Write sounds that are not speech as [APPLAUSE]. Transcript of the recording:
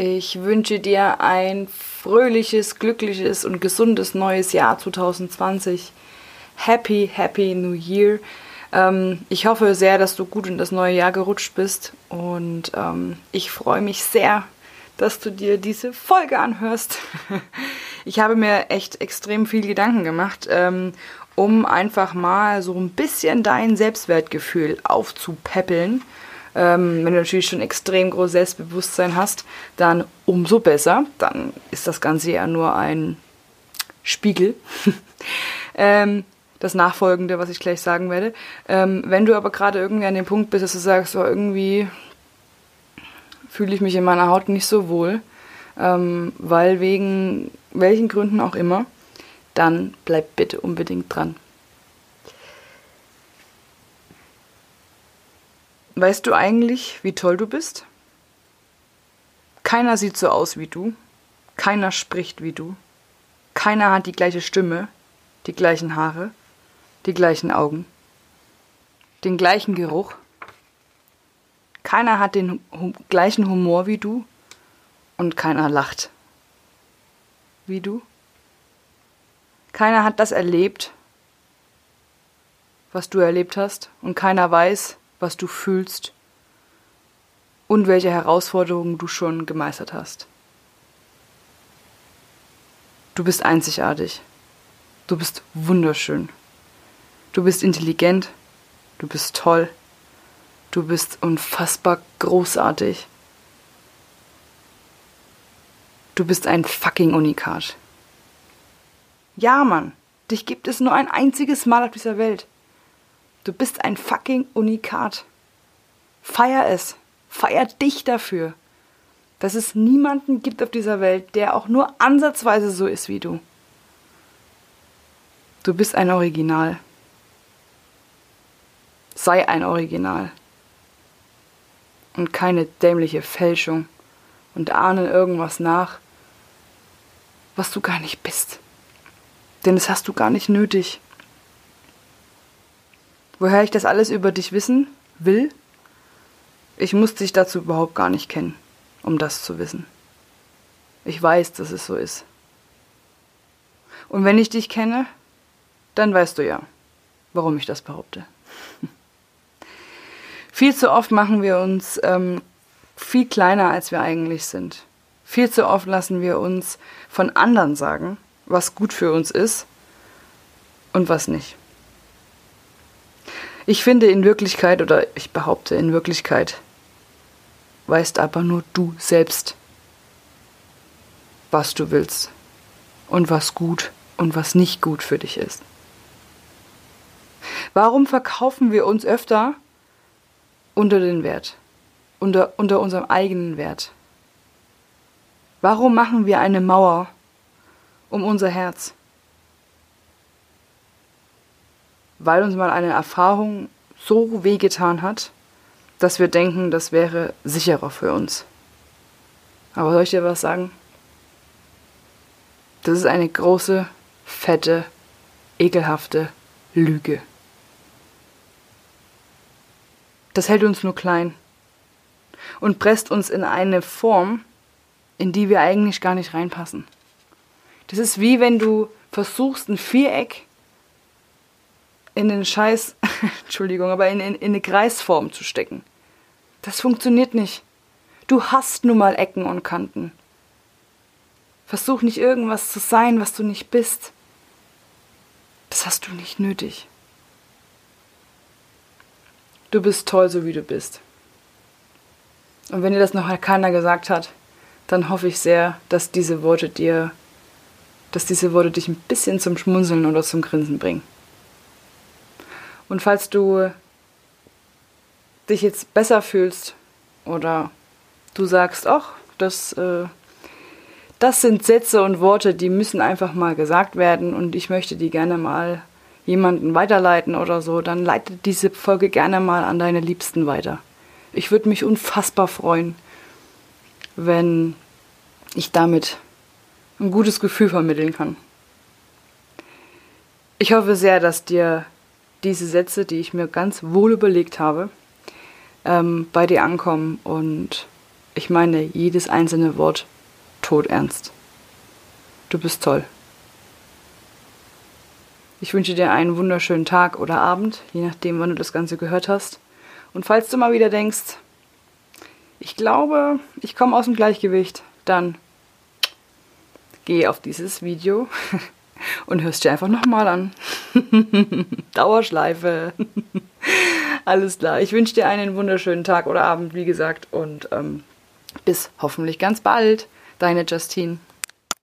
Ich wünsche dir ein fröhliches, glückliches und gesundes neues Jahr 2020. Happy, happy New Year. Ähm, ich hoffe sehr, dass du gut in das neue Jahr gerutscht bist und ähm, ich freue mich sehr, dass du dir diese Folge anhörst. [LAUGHS] ich habe mir echt extrem viel Gedanken gemacht, ähm, um einfach mal so ein bisschen dein Selbstwertgefühl aufzupäppeln ähm, wenn du natürlich schon extrem großes Selbstbewusstsein hast, dann umso besser. Dann ist das Ganze ja nur ein Spiegel. [LAUGHS] ähm, das Nachfolgende, was ich gleich sagen werde. Ähm, wenn du aber gerade irgendwie an dem Punkt bist, dass du sagst, so irgendwie fühle ich mich in meiner Haut nicht so wohl, ähm, weil wegen welchen Gründen auch immer, dann bleib bitte unbedingt dran. Weißt du eigentlich, wie toll du bist? Keiner sieht so aus wie du. Keiner spricht wie du. Keiner hat die gleiche Stimme, die gleichen Haare, die gleichen Augen, den gleichen Geruch. Keiner hat den hum gleichen Humor wie du und keiner lacht wie du. Keiner hat das erlebt, was du erlebt hast und keiner weiß, was du fühlst und welche Herausforderungen du schon gemeistert hast. Du bist einzigartig. Du bist wunderschön. Du bist intelligent. Du bist toll. Du bist unfassbar großartig. Du bist ein fucking Unikat. Ja, Mann, dich gibt es nur ein einziges Mal auf dieser Welt. Du bist ein fucking Unikat. Feier es. Feier dich dafür, dass es niemanden gibt auf dieser Welt, der auch nur ansatzweise so ist wie du. Du bist ein Original. Sei ein Original. Und keine dämliche Fälschung und ahne irgendwas nach, was du gar nicht bist. Denn das hast du gar nicht nötig. Woher ich das alles über dich wissen will? Ich muss dich dazu überhaupt gar nicht kennen, um das zu wissen. Ich weiß, dass es so ist. Und wenn ich dich kenne, dann weißt du ja, warum ich das behaupte. [LAUGHS] viel zu oft machen wir uns ähm, viel kleiner, als wir eigentlich sind. Viel zu oft lassen wir uns von anderen sagen, was gut für uns ist und was nicht. Ich finde in Wirklichkeit, oder ich behaupte in Wirklichkeit, weißt aber nur du selbst, was du willst und was gut und was nicht gut für dich ist. Warum verkaufen wir uns öfter unter den Wert, unter, unter unserem eigenen Wert? Warum machen wir eine Mauer um unser Herz? Weil uns mal eine Erfahrung so wehgetan hat, dass wir denken, das wäre sicherer für uns. Aber soll ich dir was sagen? Das ist eine große, fette, ekelhafte Lüge. Das hält uns nur klein und presst uns in eine Form, in die wir eigentlich gar nicht reinpassen. Das ist wie wenn du versuchst, ein Viereck in den Scheiß, [LAUGHS] Entschuldigung, aber in, in, in eine Kreisform zu stecken. Das funktioniert nicht. Du hast nun mal Ecken und Kanten. Versuch nicht irgendwas zu sein, was du nicht bist. Das hast du nicht nötig. Du bist toll, so wie du bist. Und wenn dir das noch keiner gesagt hat, dann hoffe ich sehr, dass diese Worte dir, dass diese Worte dich ein bisschen zum Schmunzeln oder zum Grinsen bringen. Und falls du dich jetzt besser fühlst oder du sagst, ach, das, äh, das sind Sätze und Worte, die müssen einfach mal gesagt werden und ich möchte die gerne mal jemanden weiterleiten oder so, dann leite diese Folge gerne mal an deine Liebsten weiter. Ich würde mich unfassbar freuen, wenn ich damit ein gutes Gefühl vermitteln kann. Ich hoffe sehr, dass dir diese Sätze, die ich mir ganz wohl überlegt habe, ähm, bei dir ankommen und ich meine jedes einzelne Wort todernst. Du bist toll. Ich wünsche dir einen wunderschönen Tag oder Abend, je nachdem, wann du das Ganze gehört hast. Und falls du mal wieder denkst, ich glaube, ich komme aus dem Gleichgewicht, dann geh auf dieses Video [LAUGHS] und hörst dir einfach nochmal an. [LAUGHS] Dauerschleife. [LAUGHS] Alles klar. Ich wünsche dir einen wunderschönen Tag oder Abend, wie gesagt, und ähm, bis hoffentlich ganz bald. Deine Justine.